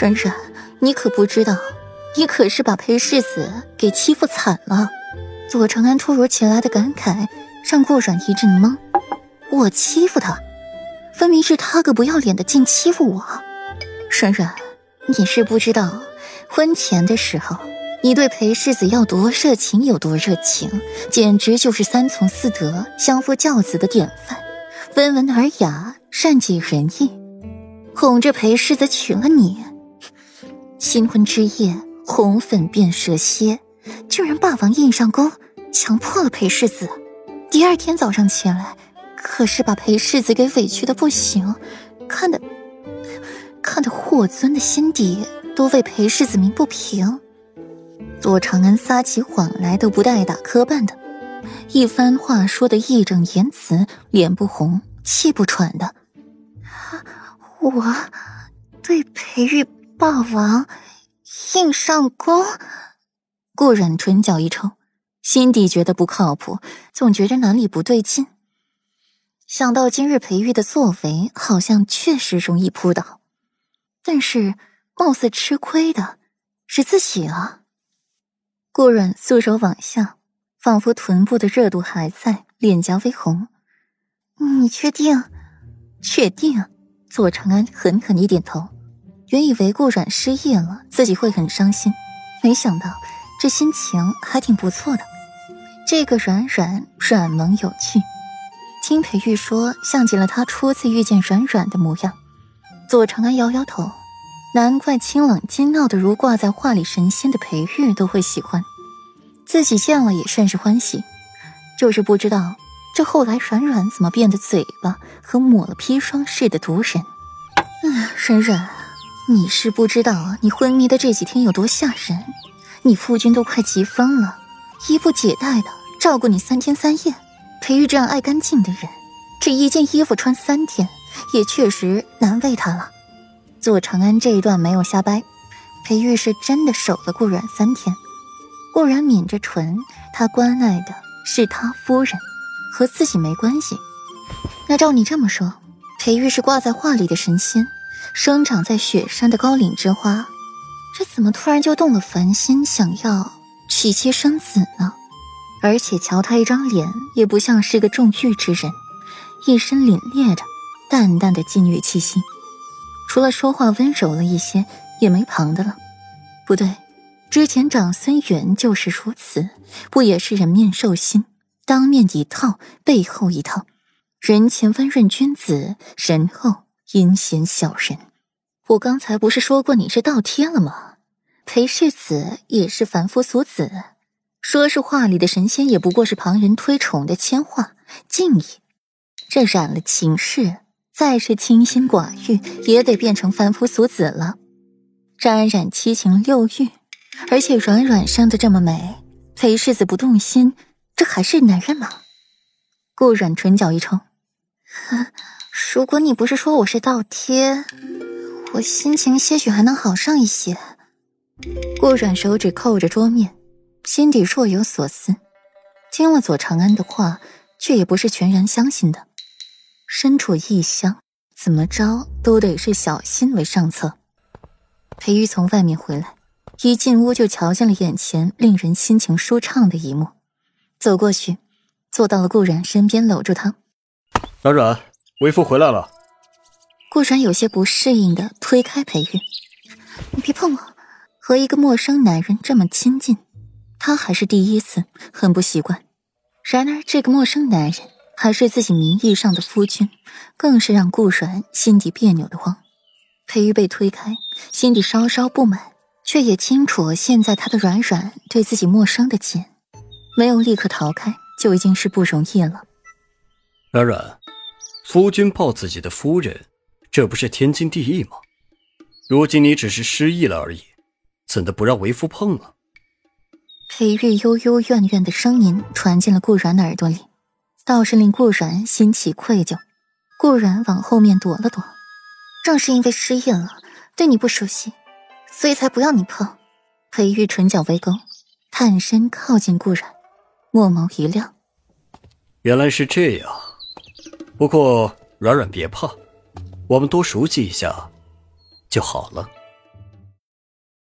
冉冉，你可不知道，你可是把裴世子给欺负惨了。左长安突如其来的感慨让顾软一阵懵。我欺负他，分明是他个不要脸的竟欺负我。冉冉，你是不知道，婚前的时候，你对裴世子要多热情有多热情，简直就是三从四德、相夫教子的典范，温文尔雅，善解人意，哄着裴世子娶了你。新婚之夜，红粉变蛇蝎，居然霸王硬上弓，强迫了裴世子。第二天早上起来，可是把裴世子给委屈的不行，看得看得霍尊的心底都为裴世子鸣不平。左长安撒起谎来都不带打磕绊的，一番话说的义正言辞，脸不红气不喘的。我对裴玉。霸王硬上弓，顾冉唇角一抽，心底觉得不靠谱，总觉着哪里不对劲。想到今日裴玉的作为，好像确实容易扑倒，但是貌似吃亏的是自己啊。顾冉素手往下，仿佛臀部的热度还在，脸颊微红。你确定？确定。左长安狠狠一点头。原以为顾阮失忆了，自己会很伤心，没想到这心情还挺不错的。这个软软软萌有趣，听裴玉说像极了他初次遇见软软的模样。左长安摇摇头，难怪清冷精闹的如挂在画里神仙的裴玉都会喜欢，自己见了也甚是欢喜。就是不知道这后来软软怎么变得嘴巴和抹了砒霜似的毒人。啊，软软。你是不知道，你昏迷的这几天有多吓人，你夫君都快急疯了，衣不解带的照顾你三天三夜。裴玉这样爱干净的人，这一件衣服穿三天，也确实难为他了。左长安这一段没有瞎掰，裴玉是真的守了顾阮三天。顾然抿着唇，他关爱的是他夫人，和自己没关系。那照你这么说，裴玉是挂在画里的神仙。生长在雪山的高岭之花，这怎么突然就动了凡心，想要娶妻生子呢？而且瞧他一张脸，也不像是个重欲之人，一身凛冽的淡淡的禁欲气息，除了说话温柔了一些，也没旁的了。不对，之前长孙远就是如此，不也是人面兽心，当面一套，背后一套，人前温润君子，人后。阴险小人，我刚才不是说过你是倒贴了吗？裴世子也是凡夫俗子，说是画里的神仙，也不过是旁人推崇的铅画敬意。这染了情事，再是清心寡欲，也得变成凡夫俗子了。沾染七情六欲，而且软软生的这么美，裴世子不动心，这还是男人吗？顾软唇角一抽。如果你不是说我是倒贴，我心情些许还能好上一些。顾软手指扣着桌面，心底若有所思。听了左长安的话，却也不是全然相信的。身处异乡，怎么着都得是小心为上策。裴玉从外面回来，一进屋就瞧见了眼前令人心情舒畅的一幕，走过去，坐到了顾软身边，搂住他。软软。为夫回来了。顾然有些不适应的推开裴玉：“你别碰我，和一个陌生男人这么亲近，他还是第一次，很不习惯。然而这个陌生男人还是自己名义上的夫君，更是让顾然心底别扭的慌。裴玉被推开，心底稍稍不满，却也清楚现在他的软软对自己陌生的紧，没有立刻逃开就已经是不容易了。软软。夫君抱自己的夫人，这不是天经地义吗？如今你只是失忆了而已，怎的不让为夫碰了？裴玉悠悠怨怨的声音传进了顾然的耳朵里，倒是令顾然心起愧疚。顾然往后面躲了躲，正是因为失忆了，对你不熟悉，所以才不要你碰。裴玉唇角微勾，探身靠近顾然，墨眸一亮，原来是这样。不过，软软别怕，我们多熟悉一下就好了。